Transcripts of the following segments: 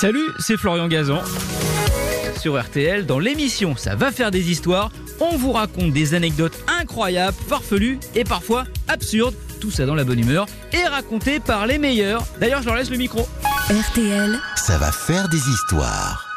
Salut, c'est Florian Gazan. Sur RTL, dans l'émission Ça va faire des histoires, on vous raconte des anecdotes incroyables, farfelues et parfois absurdes. Tout ça dans la bonne humeur et raconté par les meilleurs. D'ailleurs, je leur laisse le micro. RTL, Ça va faire des histoires.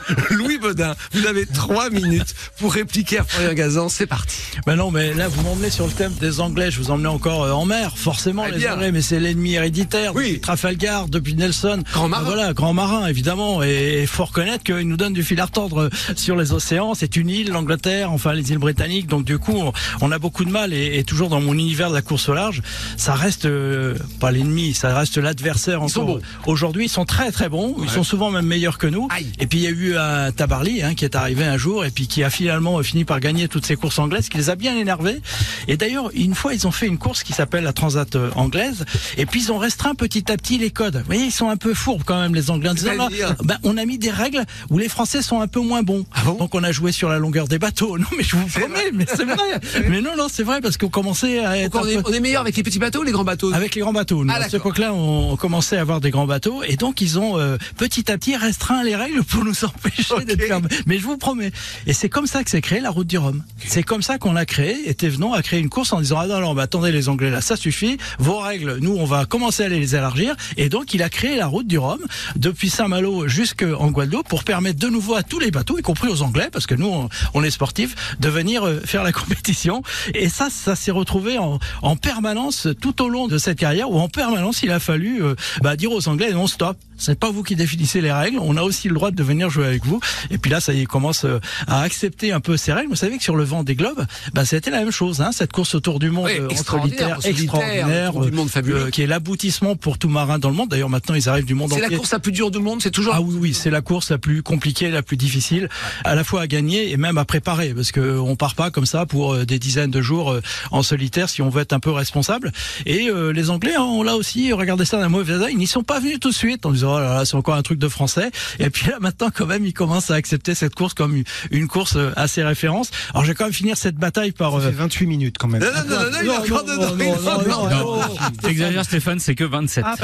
Louis Baudin, vous avez trois minutes pour répliquer à Florian Gazan. C'est parti. Ben non, mais là, vous m'emmenez sur le thème des Anglais. Je vous emmenez encore euh, en mer, forcément, Eh les. Anglais, mais c'est l'ennemi héréditaire. Oui. Depuis Trafalgar, depuis Nelson. Grand marin. Ben Voilà, grand marin, évidemment. Et il faut reconnaître qu'il nous donne du fil à retordre sur les océans. C'est une île, l'Angleterre, enfin les îles britanniques. Donc, du coup, on, a beaucoup de mal. Et, et toujours dans mon univers de la course au large, ça reste euh, pas l'ennemi, ça reste l'adversaire. Encore. Aujourd'hui, ils sont très, très bons. Ils sont souvent même meilleurs que nous. Aïe. Et puis, il y a eu un Tabarly, hein, qui est arrivé un jour et puis qui a finalement fini par gagner toutes ces courses anglaises, qui les a bien énervés. Et d'ailleurs, une fois, ils ont fait une course qui s'appelle la Transat euh, anglaise. Et puis, ils ont restreint petit à petit les codes. Vous voyez, ils sont un peu fourbes quand même, les Anglais. En disant, là, ben, on a mis des règles où les Français sont un peu moins bons. Ah bon? Donc, on a joué sur la longueur des bateaux. Non, mais je vous promets, mais c'est vrai. mais non, non, c'est vrai parce qu'on commençait à être on, est, peu- on est meilleur avec les petits bateaux ou les grands bateaux? Avec les grands bateaux. Nous, Ah, à cette d'accord. époque-là, on commençait à avoir des grands bateaux et donc ils ont euh, petit à petit restreint les règles pour nous empêcher d'être. Mais je vous promets. Et c'est comme ça que s'est créée la route du Rhum. C'est comme ça qu'on l'a créé. Et Thévenon a créé une course en disant ah non, non, mais attendez les Anglais là, ça suffit. Vos règles, nous, on va commencer à les élargir. Et donc il a créé la route du Rhum depuis Saint-Malo jusqu'en Guadeloupe pour permettre de nouveau à tous les bateaux, y compris aux Anglais, parce que nous, on, on est sportifs, de venir euh, faire la compétition. Et ça, ça s'est retrouvé en, en permanence tout au long de cette carrière où en permanence il a fallu euh, bah, dire aux Anglais non stop. C'est pas vous qui définissez les règles. On a aussi le droit de venir jouer avec vous. Et puis là, ça y commence euh, à accepter un peu ces règles. Vous savez que sur le vent des globes, bah, c'était la même chose. Hein, cette course autour du monde Oui, euh, entre extraordinaire, extraordinaire, autour du monde fabuleux. euh, qui est l'aboutissement pour tout marin dans le monde. D'ailleurs, maintenant, ils arrivent du monde C'est entier. la course la plus dure du monde, c'est toujours. Ah oui, oui, c'est la course la plus compliquée, la plus difficile, à la fois à gagner et même à préparer, parce que on part pas comme ça pour des dizaines de jours en solitaire si on veut être un peu responsable. Et euh, les Anglais, hein, on l'a aussi regardé ça d'un mauvais œil. Ils n'y sont pas venus tout de suite en disant oh là là, c'est encore un truc de français. Et puis là maintenant, quand même, ils commencent à accepter cette course comme une- course euh, assez référence. Alors je vais quand même finir cette bataille par. Ça euh, fait 28 minutes quand même. Non, non, non, non, non, il y a encore dedans, il T'exagères Stéphane, c'est que 27.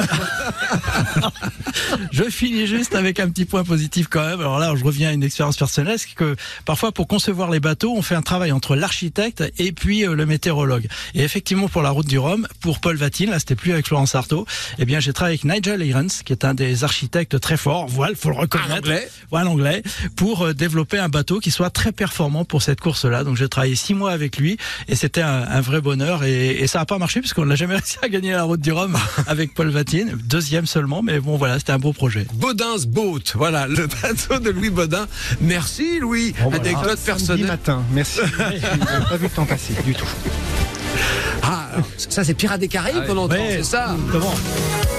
Je finis juste avec un petit point positif quand même. Alors là, je reviens à une expérience personnelle, c'est que parfois pour concevoir les bateaux, on fait un travail entre l'architecte et puis euh, le météorologue. Et effectivement, pour la route du Rhum, pour Paul Vatine, là, c'était plus avec Florence Artaud, eh bien, j'ai travaillé avec Nigel Irons, qui est un des architectes très forts, voilà, faut le reconnaître. Un Anglais. Voilà, l'anglais, pour euh, développer un bateau qui soit très performant pour cette course-là. Donc, j'ai travaillé six mois avec lui et c'était un, un vrai bonheur et, et ça n'a pas marché puisqu'on n'a jamais réussi à gagner la route du Rhum avec Paul Vatine. Deuxième seulement, mais bon, voilà, c'était un beau projet. Baudin's Boat, voilà, le bateau de Louis Baudin. Merci Louis. Anecdote Samedi personnelle. matin, merci. Pas vu le temps passer du tout. Ah, ça c'est Pirates des Caraïbes qu'on entend, c'est ça Comment